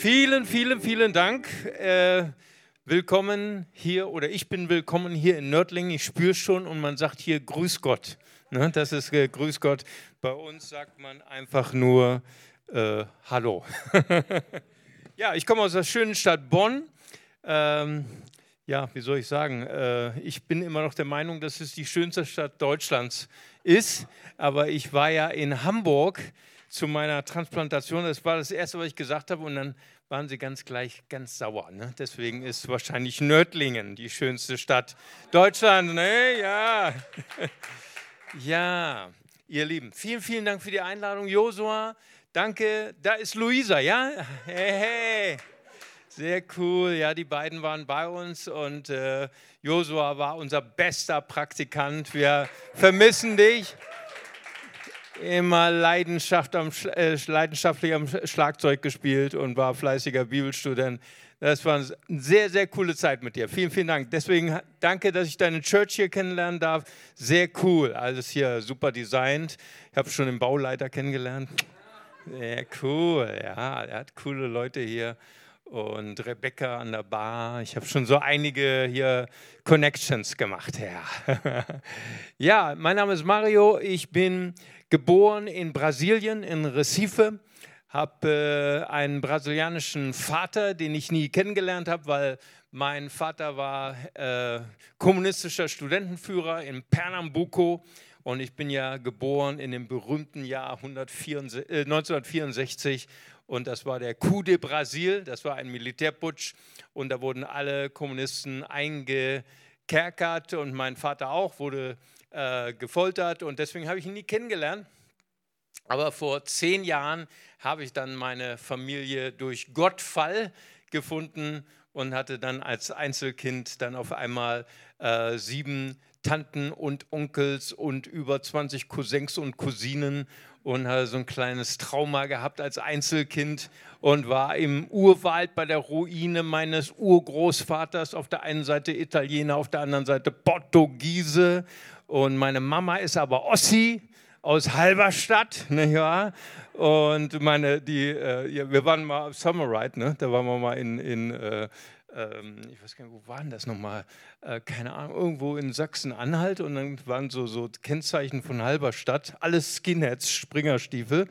Vielen, vielen, vielen Dank. Äh, willkommen hier oder ich bin willkommen hier in Nördlingen. Ich spüre schon und man sagt hier Grüß Gott. Ne, das ist äh, Grüß Gott. Bei uns sagt man einfach nur äh, Hallo. ja, ich komme aus der schönen Stadt Bonn. Ähm, ja, wie soll ich sagen? Äh, ich bin immer noch der Meinung, dass es die schönste Stadt Deutschlands ist. Aber ich war ja in Hamburg zu meiner Transplantation. Das war das Erste, was ich gesagt habe. Und dann waren sie ganz gleich ganz sauer. Ne? Deswegen ist wahrscheinlich Nördlingen die schönste Stadt Deutschlands. Ne? Ja. ja, ihr Lieben, vielen, vielen Dank für die Einladung. Josua, danke. Da ist Luisa, ja? Hey, hey. Sehr cool. Ja, die beiden waren bei uns und äh, Josua war unser bester Praktikant. Wir vermissen dich. Immer Leidenschaft am, äh, leidenschaftlich am Schlagzeug gespielt und war fleißiger Bibelstudent. Das war eine sehr, sehr coole Zeit mit dir. Vielen, vielen Dank. Deswegen danke, dass ich deine Church hier kennenlernen darf. Sehr cool. Alles hier super designt. Ich habe schon den Bauleiter kennengelernt. Sehr cool. Ja, er hat coole Leute hier und Rebecca an der Bar. Ich habe schon so einige hier Connections gemacht. Ja. ja, mein Name ist Mario. Ich bin geboren in Brasilien, in Recife. Habe äh, einen brasilianischen Vater, den ich nie kennengelernt habe, weil mein Vater war äh, kommunistischer Studentenführer in Pernambuco und ich bin ja geboren in dem berühmten Jahr 164, äh, 1964 und das war der Coup de Brasil, das war ein Militärputsch und da wurden alle Kommunisten eingekerkert. Und mein Vater auch wurde äh, gefoltert. Und deswegen habe ich ihn nie kennengelernt. Aber vor zehn Jahren habe ich dann meine Familie durch Gottfall gefunden und hatte dann als Einzelkind dann auf einmal äh, sieben Tanten und Onkels und über 20 Cousins und Cousinen und hatte so ein kleines Trauma gehabt als Einzelkind und war im Urwald bei der Ruine meines Urgroßvaters, auf der einen Seite Italiener, auf der anderen Seite Portugiese und meine Mama ist aber Ossi aus Halberstadt, ne, ja. Und meine, die, äh, wir waren mal auf Summer Ride, ne? da waren wir mal in, in äh, ähm, ich weiß gar nicht, wo waren das nochmal? Äh, keine Ahnung, irgendwo in Sachsen-Anhalt und dann waren so, so Kennzeichen von Halberstadt, alles Skinheads, Springerstiefel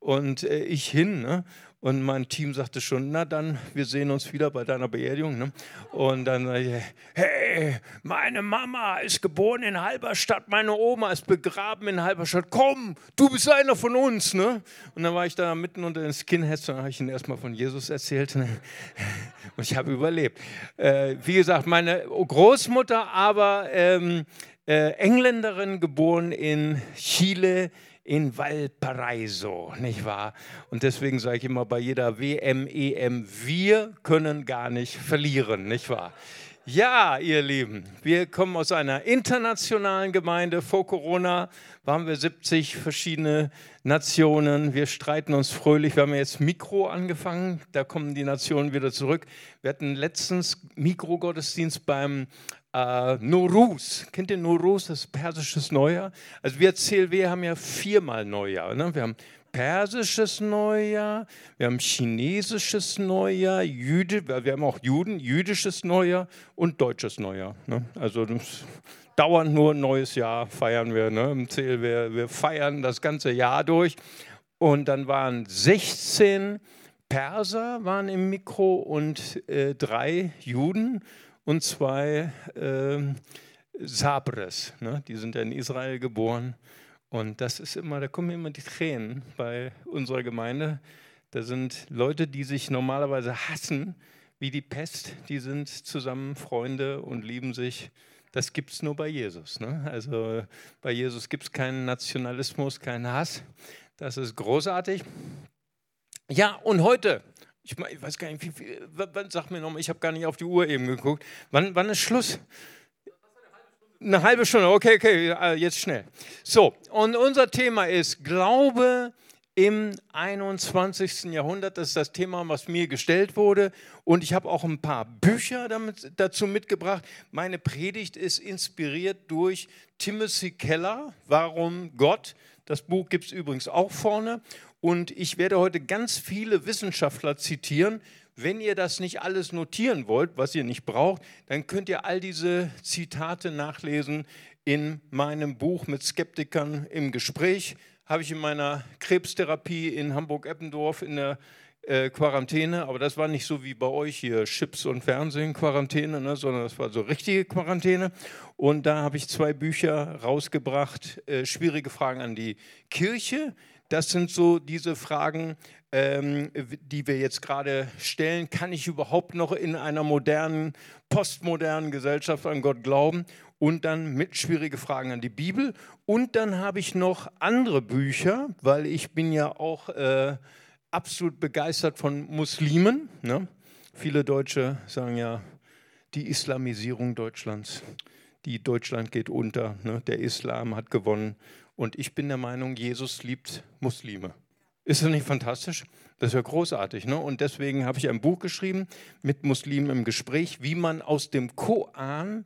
und äh, ich hin. Ne? Und mein Team sagte schon, na dann, wir sehen uns wieder bei deiner Beerdigung. Ne? Und dann, hey, meine Mama ist geboren in Halberstadt, meine Oma ist begraben in Halberstadt. Komm, du bist einer von uns. Ne? Und dann war ich da mitten unter den Skinheads und habe ich ihnen erstmal von Jesus erzählt. Ne? Und ich habe überlebt. Äh, wie gesagt, meine Großmutter aber ähm, äh, Engländerin, geboren in Chile in Valparaiso, nicht wahr? Und deswegen sage ich immer bei jeder WM, EM, wir können gar nicht verlieren, nicht wahr? Ja, ihr Lieben, wir kommen aus einer internationalen Gemeinde. Vor Corona waren wir 70 verschiedene Nationen. Wir streiten uns fröhlich. Wir haben jetzt Mikro angefangen. Da kommen die Nationen wieder zurück. Wir hatten letztens Mikrogottesdienst beim äh, Norus. Kennt ihr Norus, das persisches Neujahr? Also wir CLW haben ja viermal Neujahr. Ne? Wir haben persisches Neujahr, wir haben chinesisches Neujahr, Jüde, wir haben auch Juden, jüdisches Neujahr und deutsches Neujahr. Ne? Also dauernd nur ein neues Jahr feiern wir ne? im CLW. Wir, wir feiern das ganze Jahr durch. Und dann waren 16 Perser waren im Mikro und äh, drei Juden und zwei äh, Sabres. Ne? Die sind ja in Israel geboren. Und das ist immer, da kommen immer die Tränen bei unserer Gemeinde. Da sind Leute, die sich normalerweise hassen wie die Pest, die sind zusammen Freunde und lieben sich. Das gibt es nur bei Jesus. Ne? Also bei Jesus gibt es keinen Nationalismus, keinen Hass. Das ist großartig. Ja, und heute ich, ich weiß gar nicht, wie viel, wann, sag mir nochmal, ich habe gar nicht auf die Uhr eben geguckt. Wann, wann ist Schluss? Eine halbe Stunde, okay, okay, äh, jetzt schnell. So, und unser Thema ist Glaube im 21. Jahrhundert. Das ist das Thema, was mir gestellt wurde. Und ich habe auch ein paar Bücher damit, dazu mitgebracht. Meine Predigt ist inspiriert durch Timothy Keller, warum Gott Das Buch gibt es übrigens auch vorne. Und ich werde heute ganz viele Wissenschaftler zitieren. Wenn ihr das nicht alles notieren wollt, was ihr nicht braucht, dann könnt ihr all diese Zitate nachlesen in meinem Buch mit Skeptikern im Gespräch. Habe ich in meiner Krebstherapie in Hamburg-Eppendorf in der äh, Quarantäne, aber das war nicht so wie bei euch hier Chips und Fernsehen Quarantäne, ne, sondern das war so richtige Quarantäne. Und da habe ich zwei Bücher rausgebracht, äh, schwierige Fragen an die Kirche. Das sind so diese Fragen, ähm, die wir jetzt gerade stellen. Kann ich überhaupt noch in einer modernen, postmodernen Gesellschaft an Gott glauben? Und dann mit schwierige Fragen an die Bibel. Und dann habe ich noch andere Bücher, weil ich bin ja auch äh, absolut begeistert von Muslimen. Ne? Viele Deutsche sagen ja, die Islamisierung Deutschlands, die Deutschland geht unter, ne? der Islam hat gewonnen. Und ich bin der Meinung, Jesus liebt Muslime. Ist das nicht fantastisch? Das ist ja großartig. Ne? Und deswegen habe ich ein Buch geschrieben mit Muslimen im Gespräch, wie man aus dem Koran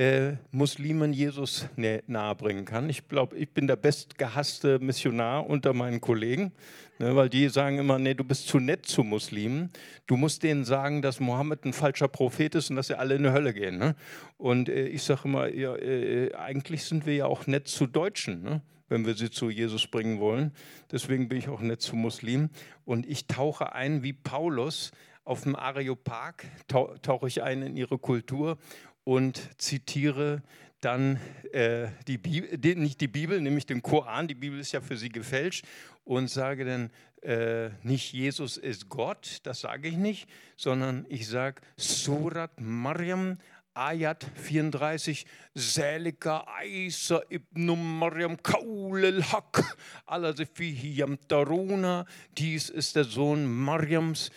äh, Muslimen Jesus nahebringen kann. Ich glaube, ich bin der bestgehasste Missionar unter meinen Kollegen, ne, weil die sagen immer, nee, du bist zu nett zu Muslimen. Du musst denen sagen, dass Mohammed ein falscher Prophet ist und dass sie alle in die Hölle gehen. Ne? Und äh, ich sage immer, ja, äh, eigentlich sind wir ja auch nett zu Deutschen. Ne? wenn wir sie zu Jesus bringen wollen. Deswegen bin ich auch nett zu Muslimen. Und ich tauche ein wie Paulus auf dem Areopag, tauche ich ein in ihre Kultur und zitiere dann äh, die Bibel, nicht die Bibel, nämlich den Koran, die Bibel ist ja für sie gefälscht, und sage dann, äh, nicht Jesus ist Gott, das sage ich nicht, sondern ich sage Surat Maryam, Ayat 34, Selika Isa ibn Maryam Kaul al-Haq, Taruna, dies ist der Sohn Mariams,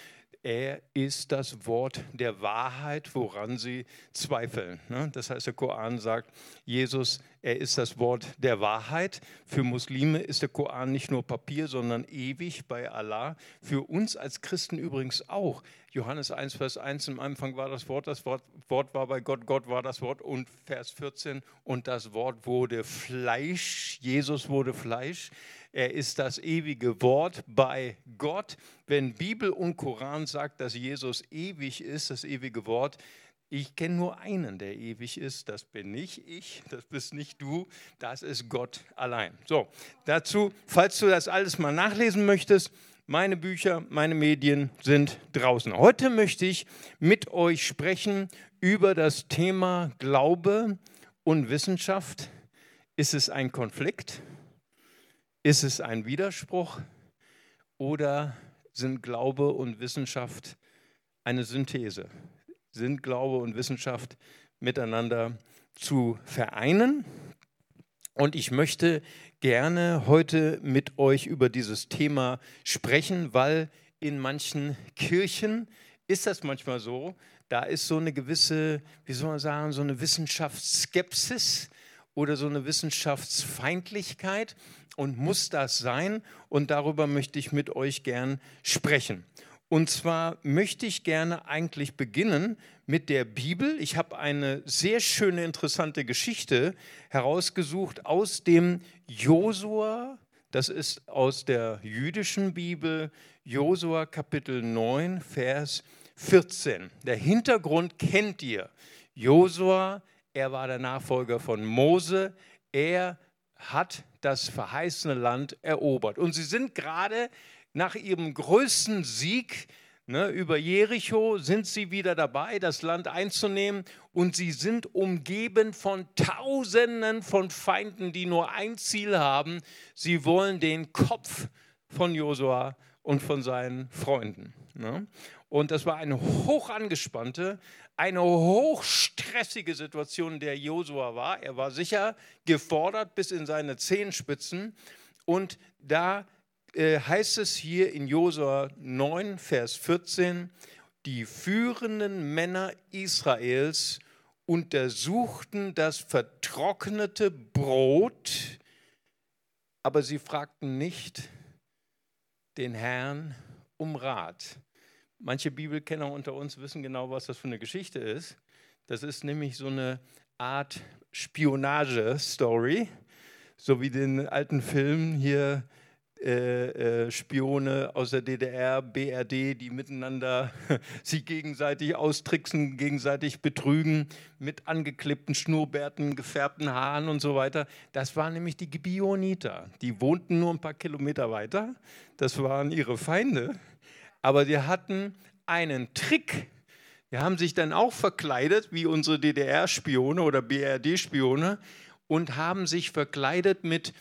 er ist das Wort der Wahrheit, woran sie zweifeln. Ne? Das heißt, der Koran sagt, Jesus, er ist das Wort der Wahrheit. Für Muslime ist der Koran nicht nur Papier, sondern ewig bei Allah. Für uns als Christen übrigens auch. Johannes 1, Vers 1, im Anfang war das Wort, das Wort, Wort war bei Gott, Gott war das Wort und Vers 14, und das Wort wurde Fleisch, Jesus wurde Fleisch. Er ist das ewige Wort bei Gott. Wenn Bibel und Koran sagt, dass Jesus ewig ist, das ewige Wort, ich kenne nur einen, der ewig ist. Das bin nicht ich, das bist nicht du, das ist Gott allein. So, dazu, falls du das alles mal nachlesen möchtest, meine Bücher, meine Medien sind draußen. Heute möchte ich mit euch sprechen über das Thema Glaube und Wissenschaft. Ist es ein Konflikt? Ist es ein Widerspruch oder sind Glaube und Wissenschaft eine Synthese? Sind Glaube und Wissenschaft miteinander zu vereinen? Und ich möchte gerne heute mit euch über dieses Thema sprechen, weil in manchen Kirchen ist das manchmal so, da ist so eine gewisse, wie soll man sagen, so eine Wissenschaftsskepsis oder so eine Wissenschaftsfeindlichkeit und muss das sein? Und darüber möchte ich mit euch gern sprechen. Und zwar möchte ich gerne eigentlich beginnen mit der Bibel. Ich habe eine sehr schöne, interessante Geschichte herausgesucht aus dem Josua. Das ist aus der jüdischen Bibel, Josua Kapitel 9, Vers 14. Der Hintergrund kennt ihr. Josua, er war der Nachfolger von Mose. Er hat das verheißene Land erobert. Und sie sind gerade nach ihrem größten Sieg ne, über Jericho, sind sie wieder dabei, das Land einzunehmen. Und sie sind umgeben von Tausenden von Feinden, die nur ein Ziel haben. Sie wollen den Kopf von Josua und von seinen Freunden. Ne? Und das war eine hoch angespannte, eine hochstressige Situation, in der Josua war. Er war sicher gefordert bis in seine Zehenspitzen. Und da äh, heißt es hier in Josua 9, Vers 14, die führenden Männer Israels untersuchten das vertrocknete Brot, aber sie fragten nicht den Herrn um Rat. Manche Bibelkenner unter uns wissen genau, was das für eine Geschichte ist. Das ist nämlich so eine Art Spionage-Story. so wie den alten Film hier äh, äh, Spione aus der DDR, BRD, die miteinander sich gegenseitig austricksen, gegenseitig betrügen, mit angeklebten Schnurrbärten, gefärbten Haaren und so weiter. Das waren nämlich die Gibioniter. Die wohnten nur ein paar Kilometer weiter. Das waren ihre Feinde. Aber die hatten einen Trick. Die haben sich dann auch verkleidet wie unsere DDR-Spione oder BRD-Spione und haben sich verkleidet mit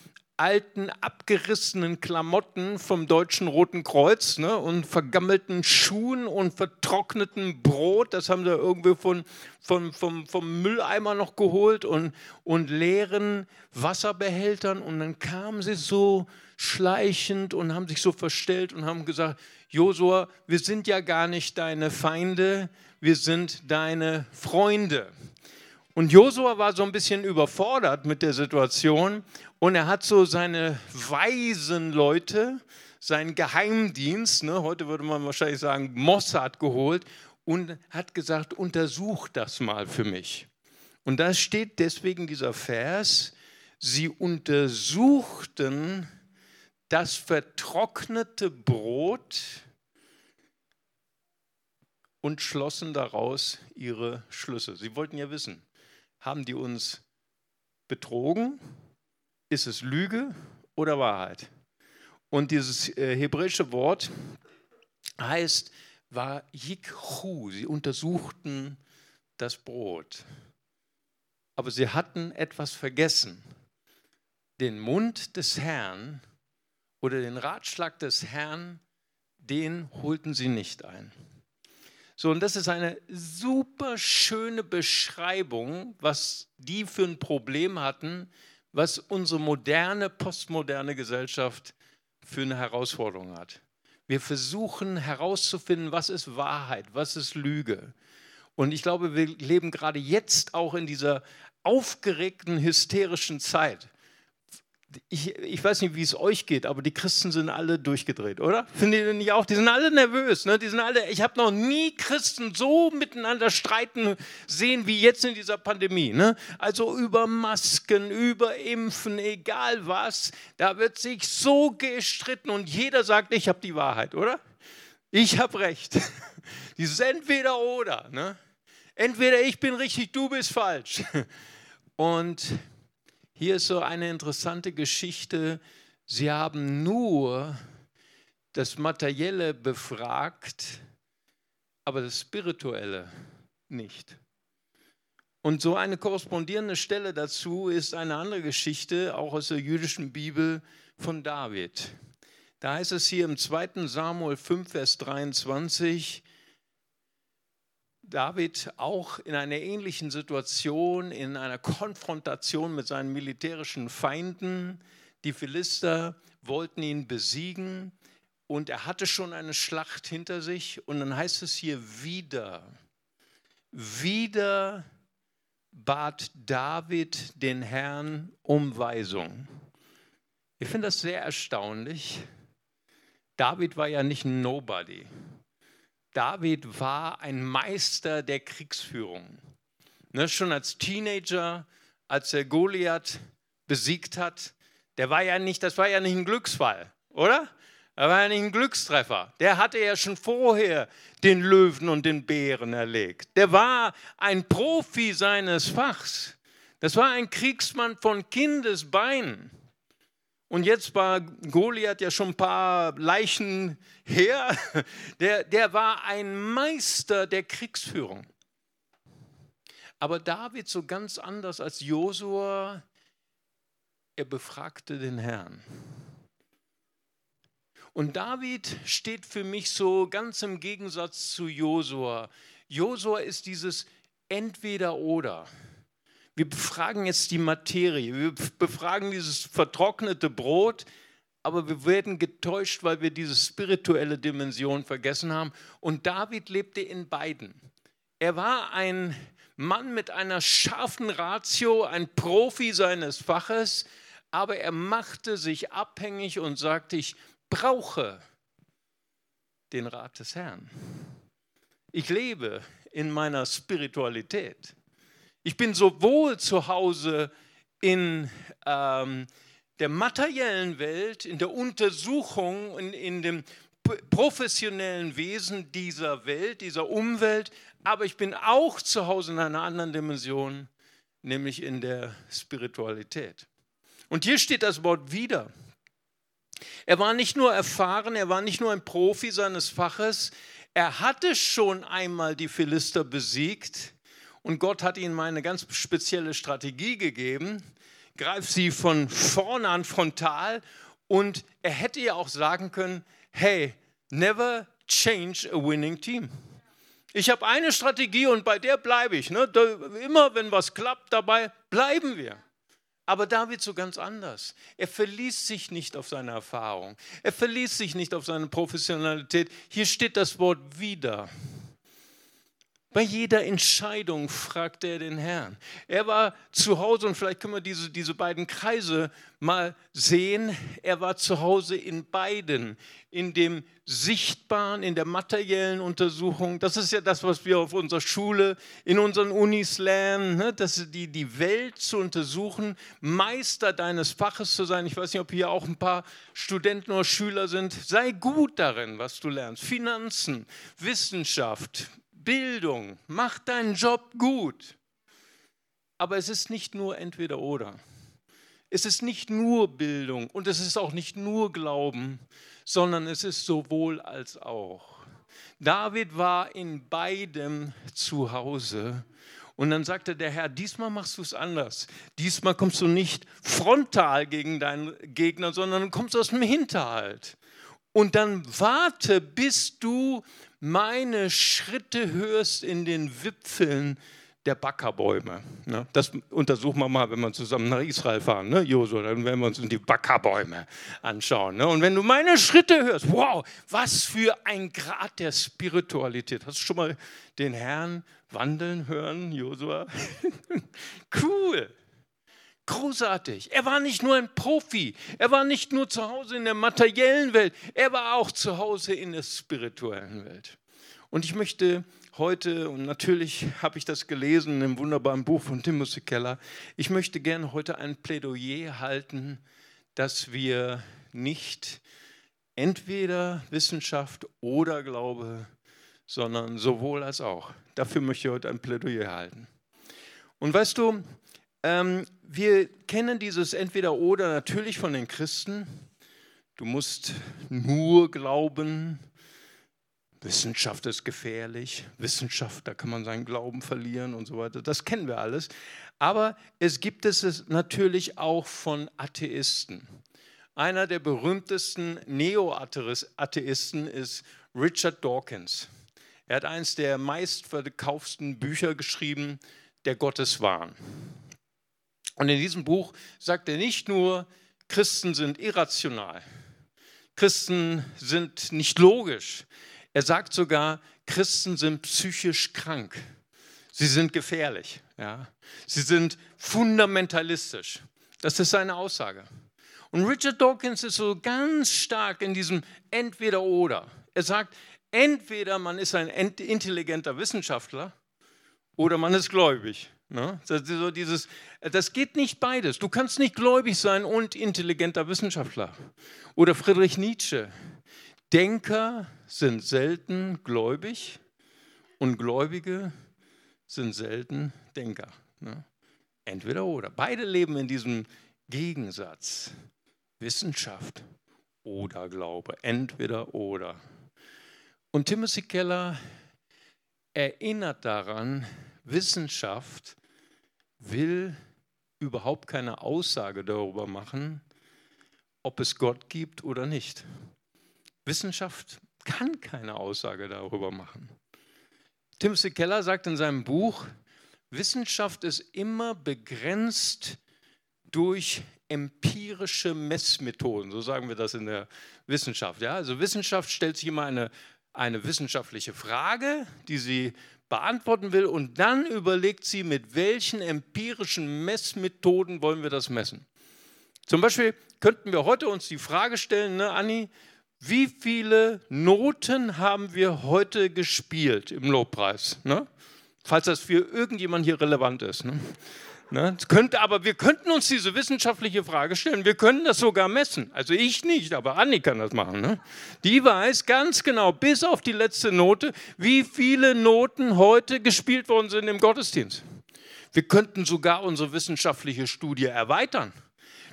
alten, abgerissenen Klamotten vom Deutschen Roten Kreuz ne, und vergammelten Schuhen und vertrocknetem Brot. Das haben sie irgendwie von, von, vom, vom Mülleimer noch geholt und, und leeren Wasserbehältern. Und dann kamen sie so schleichend und haben sich so verstellt und haben gesagt, Josua, wir sind ja gar nicht deine Feinde, wir sind deine Freunde. Und Josua war so ein bisschen überfordert mit der Situation und er hat so seine weisen Leute, seinen Geheimdienst, ne, heute würde man wahrscheinlich sagen Mossad, geholt und hat gesagt, untersuch das mal für mich. Und da steht deswegen dieser Vers, sie untersuchten das vertrocknete Brot und schlossen daraus ihre Schlüsse. Sie wollten ja wissen, haben die uns betrogen? Ist es Lüge oder Wahrheit? Und dieses äh, hebräische Wort heißt, war Yikhu. Sie untersuchten das Brot. Aber sie hatten etwas vergessen. Den Mund des Herrn oder den Ratschlag des Herrn, den holten sie nicht ein. So, und das ist eine super schöne Beschreibung, was die für ein Problem hatten, was unsere moderne, postmoderne Gesellschaft für eine Herausforderung hat. Wir versuchen herauszufinden, was ist Wahrheit, was ist Lüge. Und ich glaube, wir leben gerade jetzt auch in dieser aufgeregten, hysterischen Zeit ich, ich weiß nicht, wie es euch geht, aber die Christen sind alle durchgedreht, oder? Findet ihr nicht auch? Die sind alle nervös. Ne? Die sind alle, ich habe noch nie Christen so miteinander streiten sehen wie jetzt in dieser Pandemie. Ne? Also über Masken, über Impfen, egal was, da wird sich so gestritten und jeder sagt, ich habe die Wahrheit, oder? Ich habe recht. Dieses entweder oder. Ne? Entweder ich bin richtig, du bist falsch. Und hier ist so eine interessante Geschichte. Sie haben nur das Materielle befragt, aber das Spirituelle nicht. Und so eine korrespondierende Stelle dazu ist eine andere Geschichte, auch aus der jüdischen Bibel von David. Da heißt es hier im 2. Samuel 5, Vers 23, David auch in einer ähnlichen Situation, in einer Konfrontation mit seinen militärischen Feinden. Die Philister wollten ihn besiegen und er hatte schon eine Schlacht hinter sich. Und dann heißt es hier wieder, wieder bat David den Herrn um Weisung. Ich finde das sehr erstaunlich. David war ja nicht ein Nobody. David war ein Meister der Kriegsführung. Ne, schon als Teenager, als er Goliath besiegt hat, der war ja nicht, das war ja nicht ein Glücksfall, oder? Er war ja nicht ein Glückstreffer. Der hatte ja schon vorher den Löwen und den Bären erlegt. Der war ein Profi seines Fachs. Das war ein Kriegsmann von Kindesbeinen. Und jetzt war Goliath ja schon ein paar Leichen her. Der, der war ein Meister der Kriegsführung. Aber David so ganz anders als Josua, er befragte den Herrn. Und David steht für mich so ganz im Gegensatz zu Josua. Josua ist dieses Entweder-Oder. Wir befragen jetzt die Materie, wir befragen dieses vertrocknete Brot, aber wir werden getäuscht, weil wir diese spirituelle Dimension vergessen haben. Und David lebte in beiden. Er war ein Mann mit einer scharfen Ratio, ein Profi seines Faches, aber er machte sich abhängig und sagte, ich brauche den Rat des Herrn. Ich lebe in meiner Spiritualität. Ich bin sowohl zu Hause in ähm, der materiellen Welt, in der Untersuchung, in, in dem professionellen Wesen dieser Welt, dieser Umwelt, aber ich bin auch zu Hause in einer anderen Dimension, nämlich in der Spiritualität. Und hier steht das Wort wieder. Er war nicht nur erfahren, er war nicht nur ein Profi seines Faches, er hatte schon einmal die Philister besiegt und Gott hat ihm eine ganz spezielle Strategie gegeben. Greif sie von vorne an frontal und er hätte ja auch sagen können, hey, never change a winning team. Ich habe eine Strategie und bei der bleibe ich. Ne? immer wenn was klappt, dabei bleiben wir. Aber David so ganz anders. Er verließ sich nicht auf seine Erfahrung. Er verließ sich nicht auf seine Professionalität. Hier steht das Wort wieder. Bei jeder Entscheidung fragte er den Herrn. Er war zu Hause und vielleicht können wir diese, diese beiden Kreise mal sehen. Er war zu Hause in beiden, in dem Sichtbaren, in der materiellen Untersuchung. Das ist ja das, was wir auf unserer Schule, in unseren Unis lernen, ne? dass die, die Welt zu untersuchen, Meister deines Faches zu sein. Ich weiß nicht, ob hier auch ein paar Studenten oder Schüler sind. Sei gut darin, was du lernst. Finanzen, Wissenschaft, Bildung, mach deinen Job gut. Aber es ist nicht nur entweder oder. Es ist nicht nur Bildung und es ist auch nicht nur Glauben, sondern es ist sowohl als auch. David war in beidem zu Hause. Und dann sagte der Herr, diesmal machst du es anders. Diesmal kommst du nicht frontal gegen deinen Gegner, sondern du kommst aus dem Hinterhalt. Und dann warte, bis du meine Schritte hörst in den Wipfeln der Backerbäume. Ne? Das untersuchen wir mal, wenn wir zusammen nach Israel fahren, ne, Josua, dann werden wir uns die Backerbäume anschauen. Ne? Und wenn du meine Schritte hörst, wow, was für ein Grad der Spiritualität. Hast du schon mal den Herrn wandeln hören, Josua? cool. Großartig. Er war nicht nur ein Profi, er war nicht nur zu Hause in der materiellen Welt, er war auch zu Hause in der spirituellen Welt. Und ich möchte heute, und natürlich habe ich das gelesen im wunderbaren Buch von Timothy Keller, ich möchte gerne heute ein Plädoyer halten, dass wir nicht entweder Wissenschaft oder Glaube, sondern sowohl als auch. Dafür möchte ich heute ein Plädoyer halten. Und weißt du, ähm, wir kennen dieses Entweder-Oder natürlich von den Christen. Du musst nur glauben. Wissenschaft ist gefährlich. Wissenschaft, da kann man seinen Glauben verlieren und so weiter. Das kennen wir alles. Aber es gibt es natürlich auch von Atheisten. Einer der berühmtesten Neo-Atheisten ist Richard Dawkins. Er hat eines der meistverkauften Bücher geschrieben, Der Gotteswahn. Und in diesem Buch sagt er nicht nur, Christen sind irrational, Christen sind nicht logisch. Er sagt sogar, Christen sind psychisch krank. Sie sind gefährlich. Ja? Sie sind fundamentalistisch. Das ist seine Aussage. Und Richard Dawkins ist so ganz stark in diesem Entweder-Oder. Er sagt, entweder man ist ein intelligenter Wissenschaftler oder man ist gläubig. Ne? So dieses, das geht nicht beides. Du kannst nicht gläubig sein und intelligenter Wissenschaftler. Oder Friedrich Nietzsche. Denker sind selten gläubig und Gläubige sind selten Denker. Ne? Entweder oder. Beide leben in diesem Gegensatz. Wissenschaft oder Glaube. Entweder oder. Und Timothy Keller erinnert daran, Wissenschaft will überhaupt keine Aussage darüber machen, ob es Gott gibt oder nicht. Wissenschaft kann keine Aussage darüber machen. Timothy Keller sagt in seinem Buch, Wissenschaft ist immer begrenzt durch empirische Messmethoden, so sagen wir das in der Wissenschaft. Ja? Also Wissenschaft stellt sich immer eine, eine wissenschaftliche Frage, die sie beantworten will und dann überlegt sie, mit welchen empirischen Messmethoden wollen wir das messen. Zum Beispiel könnten wir heute uns die Frage stellen, ne, Anni, wie viele Noten haben wir heute gespielt im Lobpreis? Ne? Falls das für irgendjemand hier relevant ist. Ne? Ne? Könnte, aber wir könnten uns diese wissenschaftliche Frage stellen. Wir können das sogar messen. Also ich nicht, aber Anni kann das machen. Ne? Die weiß ganz genau, bis auf die letzte Note, wie viele Noten heute gespielt worden sind im Gottesdienst. Wir könnten sogar unsere wissenschaftliche Studie erweitern.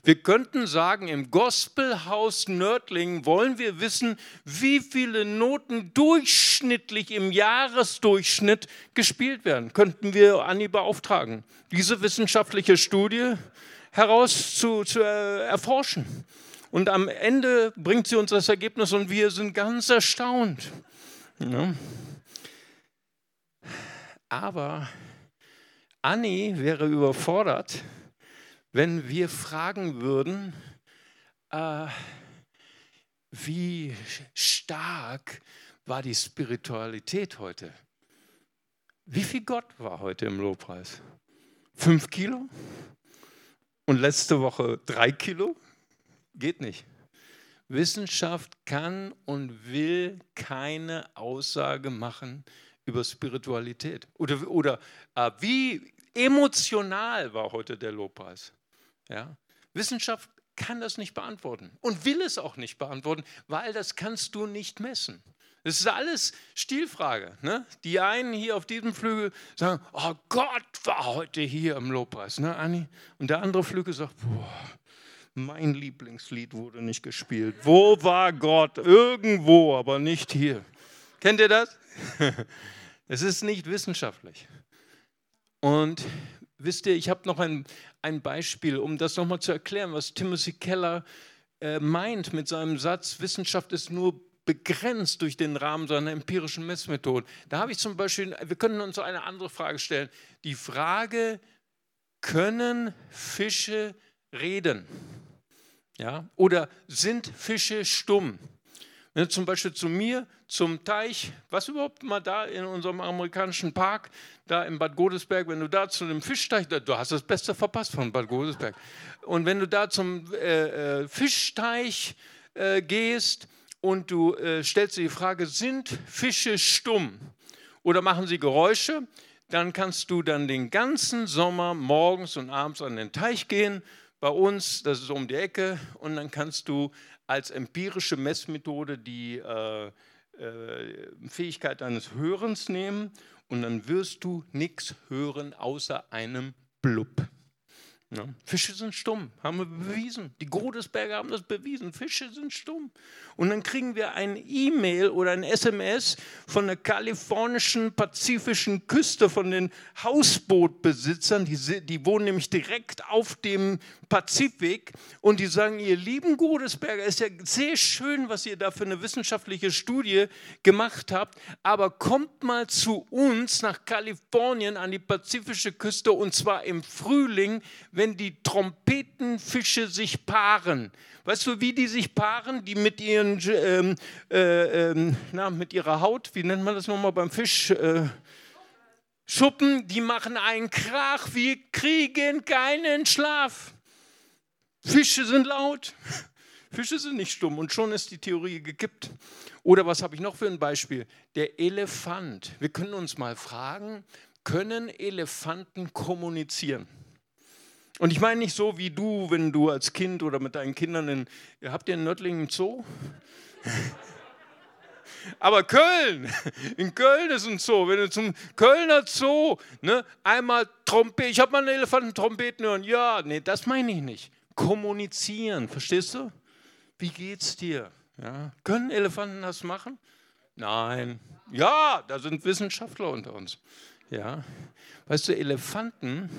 Wir könnten sagen, im Gospelhaus Nördlingen wollen wir wissen, wie viele Noten durchschnittlich im Jahresdurchschnitt gespielt werden. Könnten wir Anni beauftragen, diese wissenschaftliche Studie heraus zu, zu erforschen. Und am Ende bringt sie uns das Ergebnis und wir sind ganz erstaunt. Ja. Aber Anni wäre überfordert, wenn wir fragen würden, äh, wie stark war die Spiritualität heute? Wie viel Gott war heute im Lobpreis? Fünf Kilo? Und letzte Woche drei Kilo? Geht nicht. Wissenschaft kann und will keine Aussage machen über Spiritualität. Oder, oder äh, wie emotional war heute der Lobpreis? Ja? Wissenschaft kann das nicht beantworten und will es auch nicht beantworten, weil das kannst du nicht messen. Das ist alles Stilfrage. Ne? Die einen hier auf diesem Flügel sagen, oh Gott war heute hier im Lobpreis, ne, Anni? Und der andere Flügel sagt, boah, mein Lieblingslied wurde nicht gespielt. Wo war Gott? Irgendwo, aber nicht hier. Kennt ihr das? Es ist nicht wissenschaftlich. Und wisst ihr, ich habe noch ein, ein Beispiel, um das nochmal zu erklären, was Timothy Keller äh, meint mit seinem Satz, Wissenschaft ist nur begrenzt durch den Rahmen seiner empirischen Messmethoden. Da habe ich zum Beispiel, wir können uns eine andere Frage stellen. Die Frage, können Fische reden? Ja? Oder sind Fische stumm? Wenn du zum Beispiel zu mir zum Teich, was überhaupt mal da in unserem amerikanischen Park, da in Bad Godesberg, wenn du da zu einem Fischteich, du hast das Beste verpasst von Bad Godesberg. Und wenn du da zum äh, äh, Fischteich äh, gehst und du äh, stellst dir die Frage, sind Fische stumm oder machen sie Geräusche? Dann kannst du dann den ganzen Sommer morgens und abends an den Teich gehen. Bei uns, das ist um die Ecke, und dann kannst du als empirische Messmethode die äh, äh, Fähigkeit deines Hörens nehmen und dann wirst du nichts hören außer einem Blub. Ja. Fische sind stumm, haben wir bewiesen. Die Godesberger haben das bewiesen. Fische sind stumm. Und dann kriegen wir ein E-Mail oder ein SMS von der kalifornischen pazifischen Küste, von den Hausbootbesitzern. Die, die wohnen nämlich direkt auf dem Pazifik. Und die sagen, ihr lieben Godesberger, ist ja sehr schön, was ihr da für eine wissenschaftliche Studie gemacht habt. Aber kommt mal zu uns nach Kalifornien an die pazifische Küste und zwar im Frühling, wenn die Trompetenfische sich paaren. Weißt du, wie die sich paaren? Die mit ihren, ähm, äh, äh, na, mit ihrer Haut, wie nennt man das nochmal beim Fisch? Äh, Schuppen, die machen einen Krach, wir kriegen keinen Schlaf. Fische sind laut, Fische sind nicht stumm und schon ist die Theorie gekippt. Oder was habe ich noch für ein Beispiel? Der Elefant. Wir können uns mal fragen, können Elefanten kommunizieren? Und ich meine nicht so wie du, wenn du als Kind oder mit deinen Kindern in, habt ihr in Nördlingen Zoo? Aber Köln, in Köln ist ein Zoo. Wenn du zum Kölner Zoo ne, einmal Trompete, ich habe mal einen Elefanten Trompeten hören. Ja, nee, das meine ich nicht. Kommunizieren, verstehst du? Wie geht's dir? Ja. Können Elefanten das machen? Nein. Ja, da sind Wissenschaftler unter uns. Ja. Weißt du, Elefanten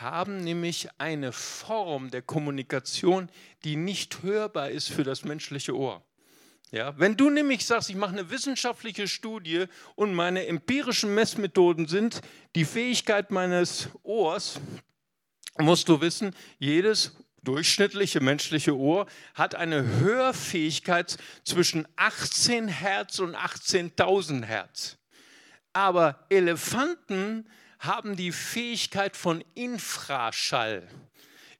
haben nämlich eine Form der Kommunikation, die nicht hörbar ist für das menschliche Ohr. Ja, wenn du nämlich sagst, ich mache eine wissenschaftliche Studie und meine empirischen Messmethoden sind die Fähigkeit meines Ohrs, musst du wissen, jedes durchschnittliche menschliche Ohr hat eine Hörfähigkeit zwischen 18 Hertz und 18.000 Hertz. Aber Elefanten haben die Fähigkeit von Infraschall.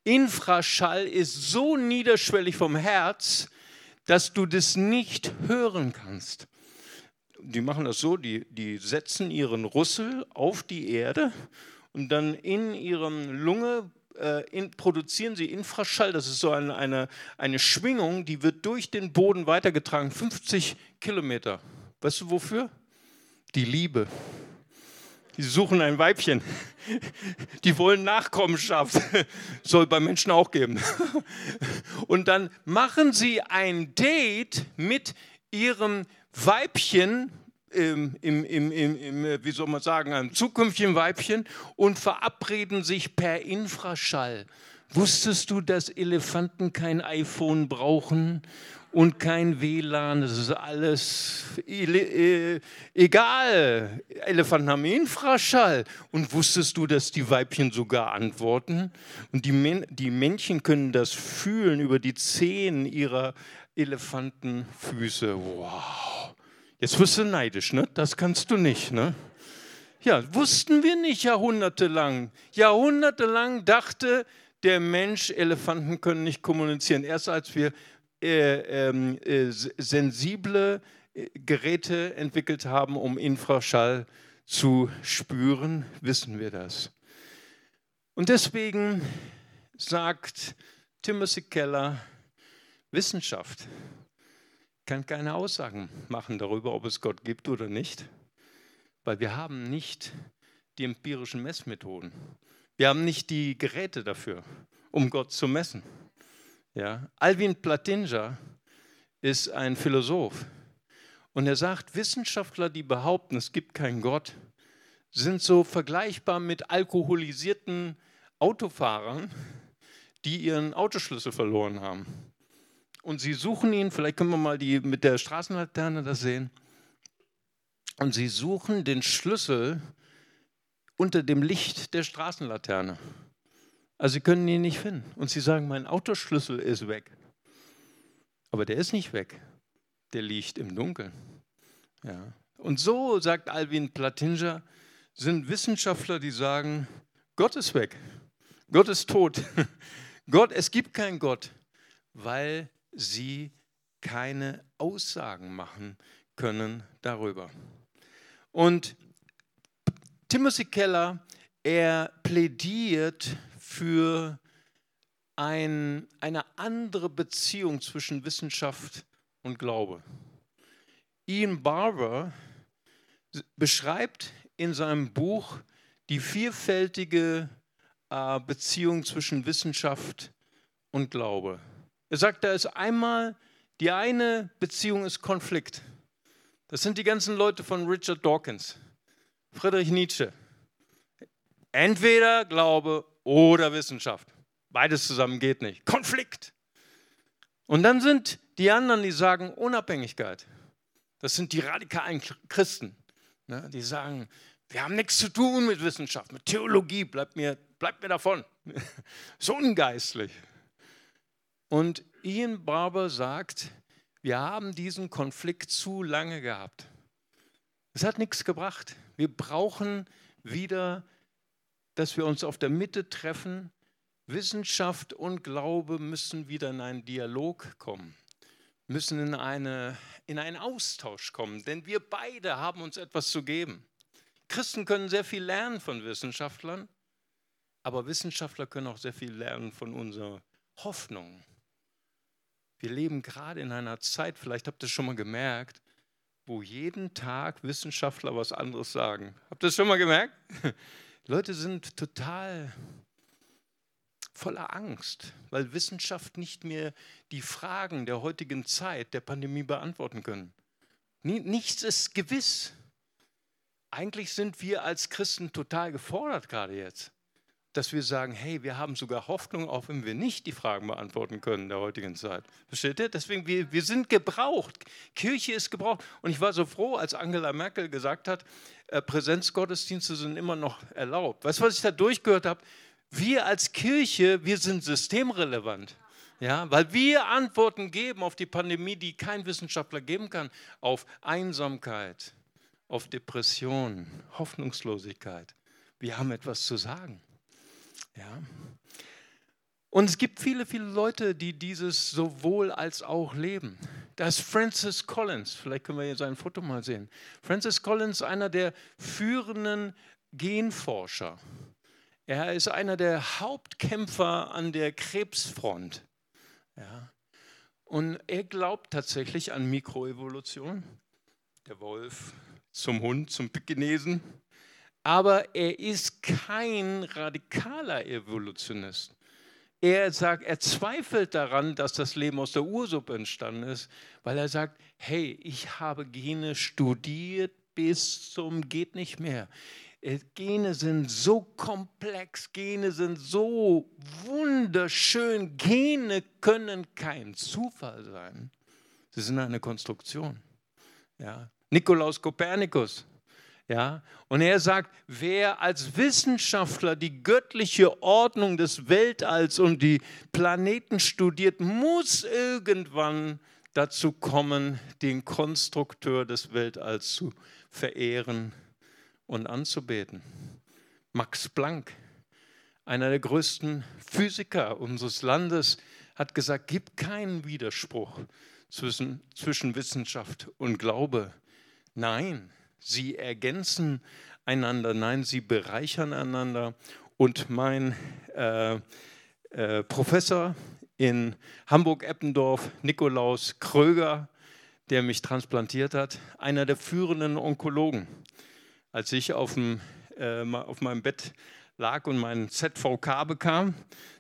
Infraschall ist so niederschwellig vom Herz, dass du das nicht hören kannst. Die machen das so, die, die setzen ihren Rüssel auf die Erde und dann in ihrem Lunge äh, in, produzieren sie Infraschall. Das ist so eine, eine, eine Schwingung, die wird durch den Boden weitergetragen, 50 Kilometer. Weißt du wofür? Die Liebe. Die suchen ein Weibchen. Die wollen Nachkommenschaft. Soll bei Menschen auch geben. Und dann machen sie ein Date mit ihrem Weibchen, im, im, im, im, wie soll man sagen, einem zukünftigen Weibchen und verabreden sich per Infraschall. Wusstest du, dass Elefanten kein iPhone brauchen und kein WLAN? Das ist alles e egal. Elefanten haben Infraschall. Und wusstest du, dass die Weibchen sogar antworten? Und die, die Männchen können das fühlen über die Zehen ihrer Elefantenfüße. Wow. Jetzt wirst du neidisch, ne? Das kannst du nicht, ne? Ja, wussten wir nicht jahrhundertelang. Jahrhundertelang dachte der Mensch, Elefanten können nicht kommunizieren. Erst als wir äh, ähm, äh, sensible äh, Geräte entwickelt haben, um Infraschall zu spüren, wissen wir das. Und deswegen sagt Timothy Keller, Wissenschaft kann keine Aussagen machen darüber, ob es Gott gibt oder nicht, weil wir haben nicht die empirischen Messmethoden. Wir haben nicht die Geräte dafür, um Gott zu messen. Ja? Alvin Platinja ist ein Philosoph und er sagt, Wissenschaftler, die behaupten, es gibt keinen Gott, sind so vergleichbar mit alkoholisierten Autofahrern, die ihren Autoschlüssel verloren haben und sie suchen ihn, vielleicht können wir mal die, mit der Straßenlaterne das sehen, und sie suchen den Schlüssel unter dem Licht der Straßenlaterne. Also sie können ihn nicht finden. Und sie sagen, mein Autoschlüssel ist weg. Aber der ist nicht weg. Der liegt im Dunkeln. Ja. Und so, sagt Alvin Platinger, sind Wissenschaftler, die sagen, Gott ist weg. Gott ist tot. Gott, es gibt keinen Gott, weil sie keine Aussagen machen können darüber. Und Timothy Keller, er plädiert für ein, eine andere Beziehung zwischen Wissenschaft und Glaube. Ian Barber beschreibt in seinem Buch die vielfältige äh, Beziehung zwischen Wissenschaft und Glaube. Er sagt, da ist einmal, die eine Beziehung ist Konflikt. Das sind die ganzen Leute von Richard Dawkins, Friedrich Nietzsche. Entweder Glaube oder Wissenschaft. Beides zusammen geht nicht. Konflikt. Und dann sind die anderen, die sagen Unabhängigkeit. Das sind die radikalen Christen. Ne? Die sagen, wir haben nichts zu tun mit Wissenschaft, mit Theologie, bleibt mir, bleibt mir davon. so ungeistlich. Und Ian Barber sagt, wir haben diesen Konflikt zu lange gehabt. Es hat nichts gebracht. Wir brauchen wieder, dass wir uns auf der Mitte treffen. Wissenschaft und Glaube müssen wieder in einen Dialog kommen, müssen in, eine, in einen Austausch kommen, denn wir beide haben uns etwas zu geben. Christen können sehr viel lernen von Wissenschaftlern, aber Wissenschaftler können auch sehr viel lernen von unserer Hoffnung, wir leben gerade in einer Zeit, vielleicht habt ihr es schon mal gemerkt, wo jeden Tag Wissenschaftler was anderes sagen. Habt ihr es schon mal gemerkt? Leute sind total voller Angst, weil Wissenschaft nicht mehr die Fragen der heutigen Zeit, der Pandemie beantworten können. Nichts ist gewiss. Eigentlich sind wir als Christen total gefordert gerade jetzt dass wir sagen, hey, wir haben sogar Hoffnung, auch wenn wir nicht die Fragen beantworten können in der heutigen Zeit. Versteht ihr? Deswegen, wir, wir sind gebraucht. Kirche ist gebraucht. Und ich war so froh, als Angela Merkel gesagt hat, äh, Präsenzgottesdienste sind immer noch erlaubt. Weißt du, was ich da durchgehört habe? Wir als Kirche, wir sind systemrelevant. Ja, weil wir Antworten geben auf die Pandemie, die kein Wissenschaftler geben kann, auf Einsamkeit, auf Depression, Hoffnungslosigkeit. Wir haben etwas zu sagen. Ja. Und es gibt viele, viele Leute, die dieses sowohl als auch leben. Da ist Francis Collins, vielleicht können wir hier sein Foto mal sehen. Francis Collins, einer der führenden Genforscher. Er ist einer der Hauptkämpfer an der Krebsfront. Ja. Und er glaubt tatsächlich an Mikroevolution. Der Wolf zum Hund, zum Pekinesen. Aber er ist kein radikaler Evolutionist. Er sagt, er zweifelt daran, dass das Leben aus der Ursuppe entstanden ist, weil er sagt, hey, ich habe Gene studiert bis zum geht nicht mehr. Äh, Gene sind so komplex, Gene sind so wunderschön. Gene können kein Zufall sein. Sie sind eine Konstruktion. Ja. Nikolaus Kopernikus. Ja, und er sagt, wer als Wissenschaftler die göttliche Ordnung des Weltalls und die Planeten studiert, muss irgendwann dazu kommen, den Konstrukteur des Weltalls zu verehren und anzubeten. Max Planck, einer der größten Physiker unseres Landes, hat gesagt, gibt keinen Widerspruch zwischen, zwischen Wissenschaft und Glaube. Nein, sie ergänzen einander, nein, sie bereichern einander. Und mein äh, äh, Professor in Hamburg-Eppendorf, Nikolaus Kröger, der mich transplantiert hat, einer der führenden Onkologen. Als ich auf, dem, äh, auf meinem Bett lag und mein ZVK bekam,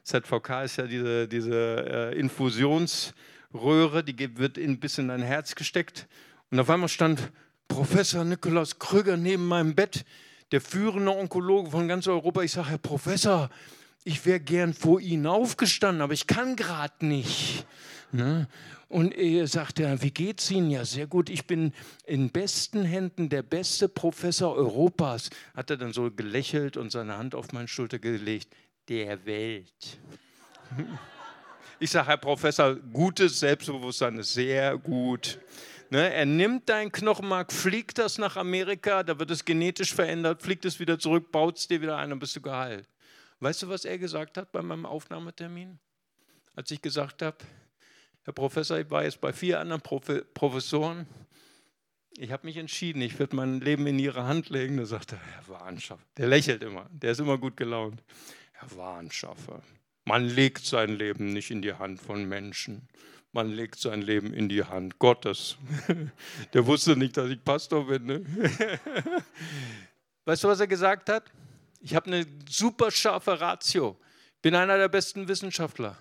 ZVK ist ja diese, diese äh, Infusionsröhre, die wird in, bis in dein Herz gesteckt. Und auf einmal stand Professor Nikolaus Krüger neben meinem Bett, der führende Onkologe von ganz Europa. Ich sage, Herr Professor, ich wäre gern vor Ihnen aufgestanden, aber ich kann gerade nicht. Ne? Und er sagte, wie geht's Ihnen? Ja, sehr gut. Ich bin in besten Händen der beste Professor Europas. Hat er dann so gelächelt und seine Hand auf meine Schulter gelegt. Der Welt. Ich sage, Herr Professor, gutes Selbstbewusstsein ist sehr gut. Ne, er nimmt dein Knochenmark, fliegt das nach Amerika, da wird es genetisch verändert, fliegt es wieder zurück, baut es dir wieder ein und bist du geheilt. Weißt du, was er gesagt hat bei meinem Aufnahmetermin? Als ich gesagt habe, Herr Professor, ich war jetzt bei vier anderen Professoren, ich habe mich entschieden, ich werde mein Leben in Ihre Hand legen. Da sagt er, Herr Warnschaffer, der lächelt immer, der ist immer gut gelaunt. Herr Warnschaffer, man legt sein Leben nicht in die Hand von Menschen man legt sein Leben in die Hand Gottes. Der wusste nicht, dass ich Pastor bin. Ne? Weißt du, was er gesagt hat? Ich habe eine super scharfe Ratio, bin einer der besten Wissenschaftler.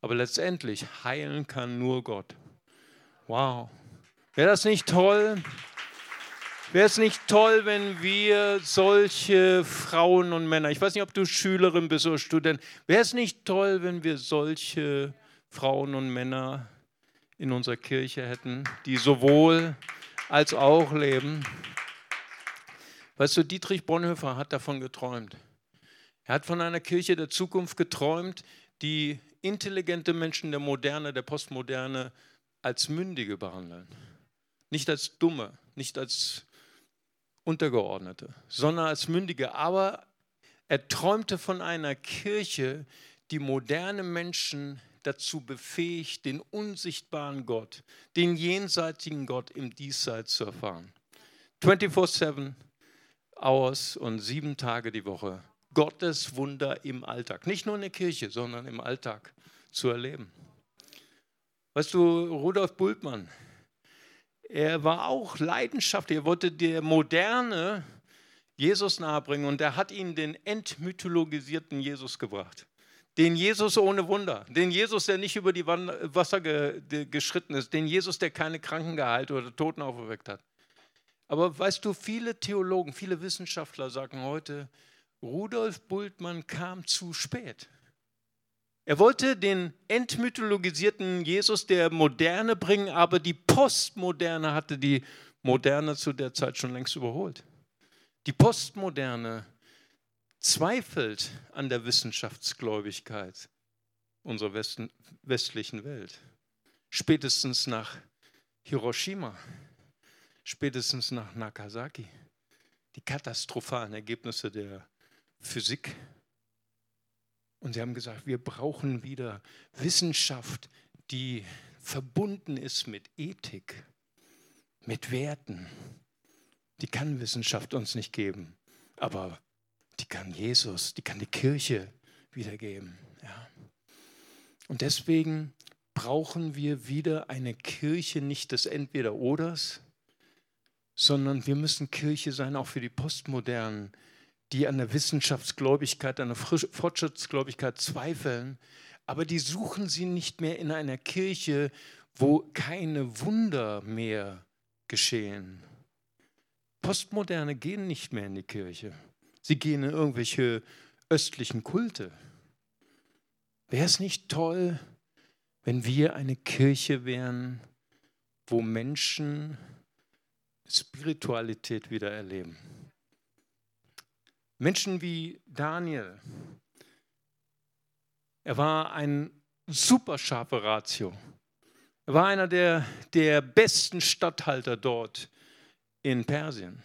Aber letztendlich heilen kann nur Gott. Wow. Wäre das nicht toll? Wäre es nicht toll, wenn wir solche Frauen und Männer, ich weiß nicht, ob du Schülerin bist oder Student, wäre es nicht toll, wenn wir solche Frauen und Männer in unserer Kirche hätten, die sowohl als auch leben. Weißt du, Dietrich Bonhoeffer hat davon geträumt. Er hat von einer Kirche der Zukunft geträumt, die intelligente Menschen der Moderne, der Postmoderne als Mündige behandeln. Nicht als Dumme, nicht als Untergeordnete, sondern als Mündige. Aber er träumte von einer Kirche, die moderne Menschen dazu befähigt, den unsichtbaren Gott, den jenseitigen Gott im Diesseits zu erfahren. 24-7 Hours und sieben Tage die Woche. Gottes Wunder im Alltag. Nicht nur in der Kirche, sondern im Alltag zu erleben. Weißt du, Rudolf Bultmann, er war auch leidenschaftlich. Er wollte der Moderne Jesus nahebringen und er hat ihnen den entmythologisierten Jesus gebracht. Den Jesus ohne Wunder, den Jesus, der nicht über die Wasser geschritten ist, den Jesus, der keine Kranken geheilt oder Toten auferweckt hat. Aber weißt du, viele Theologen, viele Wissenschaftler sagen heute, Rudolf Bultmann kam zu spät. Er wollte den entmythologisierten Jesus der Moderne bringen, aber die Postmoderne hatte die Moderne zu der Zeit schon längst überholt. Die Postmoderne zweifelt an der Wissenschaftsgläubigkeit unserer Westen, westlichen Welt. Spätestens nach Hiroshima, spätestens nach Nagasaki. Die katastrophalen Ergebnisse der Physik. Und sie haben gesagt, wir brauchen wieder Wissenschaft, die verbunden ist mit Ethik, mit Werten. Die kann Wissenschaft uns nicht geben. Aber die kann Jesus, die kann die Kirche wiedergeben. Ja. Und deswegen brauchen wir wieder eine Kirche nicht des Entweder-Oders, sondern wir müssen Kirche sein auch für die Postmodernen, die an der Wissenschaftsgläubigkeit, an der Fortschrittsgläubigkeit zweifeln, aber die suchen sie nicht mehr in einer Kirche, wo keine Wunder mehr geschehen. Postmoderne gehen nicht mehr in die Kirche. Sie gehen in irgendwelche östlichen Kulte. Wäre es nicht toll, wenn wir eine Kirche wären, wo Menschen Spiritualität wieder erleben? Menschen wie Daniel. Er war ein super scharfer Ratio. Er war einer der, der besten Statthalter dort in Persien.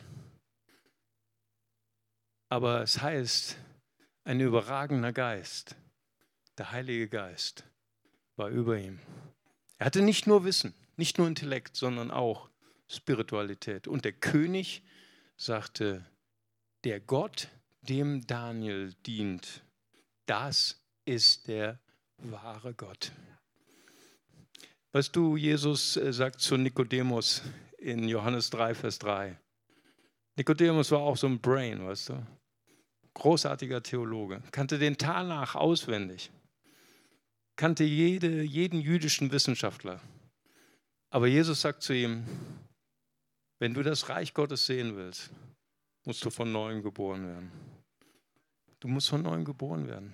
Aber es heißt, ein überragender Geist, der Heilige Geist, war über ihm. Er hatte nicht nur Wissen, nicht nur Intellekt, sondern auch Spiritualität. Und der König sagte, der Gott, dem Daniel dient, das ist der wahre Gott. Weißt du, Jesus äh, sagt zu Nikodemus in Johannes 3, Vers 3. Nikodemus war auch so ein Brain, weißt du? Großartiger Theologe, kannte den Tanach auswendig, kannte jede, jeden jüdischen Wissenschaftler. Aber Jesus sagt zu ihm, wenn du das Reich Gottes sehen willst, musst du von neuem geboren werden. Du musst von neuem geboren werden.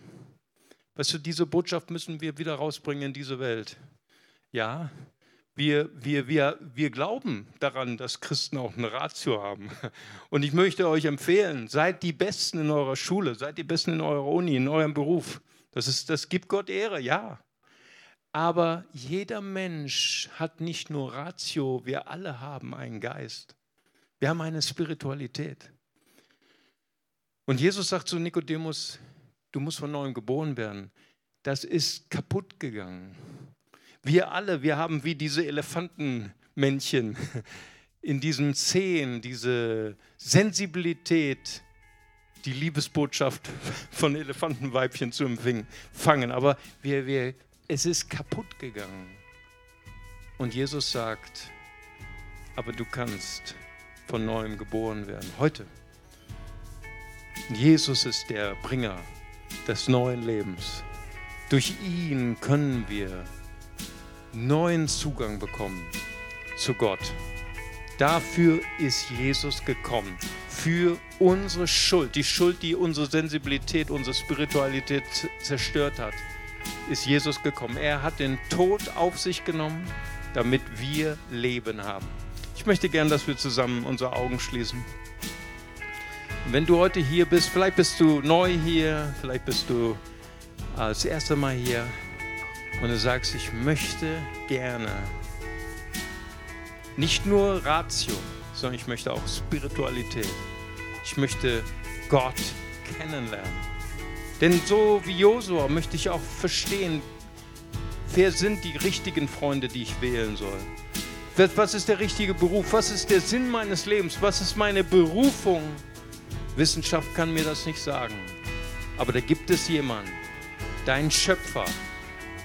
Weißt du, diese Botschaft müssen wir wieder rausbringen in diese Welt. Ja, wir, wir, wir, wir glauben daran, dass Christen auch eine Ratio haben. Und ich möchte euch empfehlen, seid die Besten in eurer Schule, seid die Besten in eurer Uni, in eurem Beruf. Das, ist, das gibt Gott Ehre, ja. Aber jeder Mensch hat nicht nur Ratio, wir alle haben einen Geist. Wir haben eine Spiritualität. Und Jesus sagt zu Nikodemus, du musst von neuem geboren werden. Das ist kaputt gegangen. Wir alle, wir haben wie diese Elefantenmännchen in diesen Zehen, diese Sensibilität, die Liebesbotschaft von Elefantenweibchen zu empfangen. Aber wir, wir, es ist kaputt gegangen. Und Jesus sagt, aber du kannst von neuem geboren werden. Heute. Jesus ist der Bringer des neuen Lebens. Durch ihn können wir neuen Zugang bekommen zu Gott. Dafür ist Jesus gekommen. Für unsere Schuld, die Schuld, die unsere Sensibilität, unsere Spiritualität zerstört hat, ist Jesus gekommen. Er hat den Tod auf sich genommen, damit wir Leben haben. Ich möchte gern, dass wir zusammen unsere Augen schließen. Wenn du heute hier bist, vielleicht bist du neu hier, vielleicht bist du als erste Mal hier und du sagst, ich möchte gerne nicht nur Ratio, sondern ich möchte auch Spiritualität. Ich möchte Gott kennenlernen. Denn so wie Josua möchte ich auch verstehen, wer sind die richtigen Freunde, die ich wählen soll. Was ist der richtige Beruf? Was ist der Sinn meines Lebens? Was ist meine Berufung? Wissenschaft kann mir das nicht sagen. Aber da gibt es jemanden, dein Schöpfer,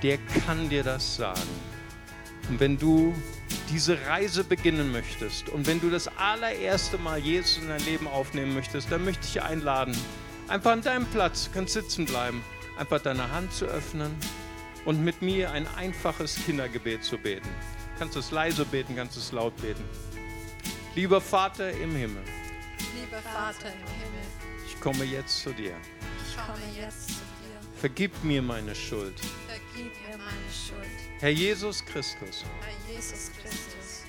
der kann dir das sagen. Und wenn du diese Reise beginnen möchtest und wenn du das allererste Mal Jesus in dein Leben aufnehmen möchtest, dann möchte ich dich einladen, einfach an deinem Platz, du kannst sitzen bleiben, einfach deine Hand zu öffnen und mit mir ein einfaches Kindergebet zu beten. Kannst du es leise beten, kannst du es laut beten. Lieber Vater im Himmel, Lieber Vater im Himmel, ich komme jetzt zu dir. ich komme jetzt zu dir. Vergib mir meine Schuld. Vergib mir meine Schuld. Herr Jesus Christus, Herr Jesus Christus,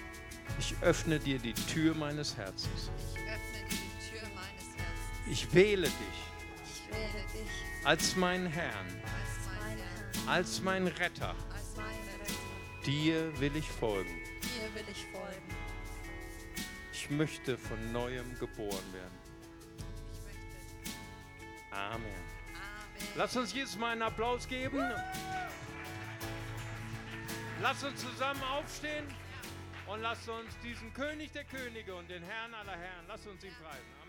ich öffne dir die Tür meines Herzens. ich öffne dir die Tür meines Herzens. Ich wähle dich Ich wähle dich als meinen Herrn, als mein Herr, als mein Retter. als mein Retter. Dir will ich folgen. Dir will ich folgen. Ich möchte von neuem geboren werden. Ich möchte. Amen. Amen. Lass uns jetzt mal einen Applaus geben. Lass uns zusammen aufstehen und lass uns diesen König der Könige und den Herrn aller Herren, lass uns ihn preisen.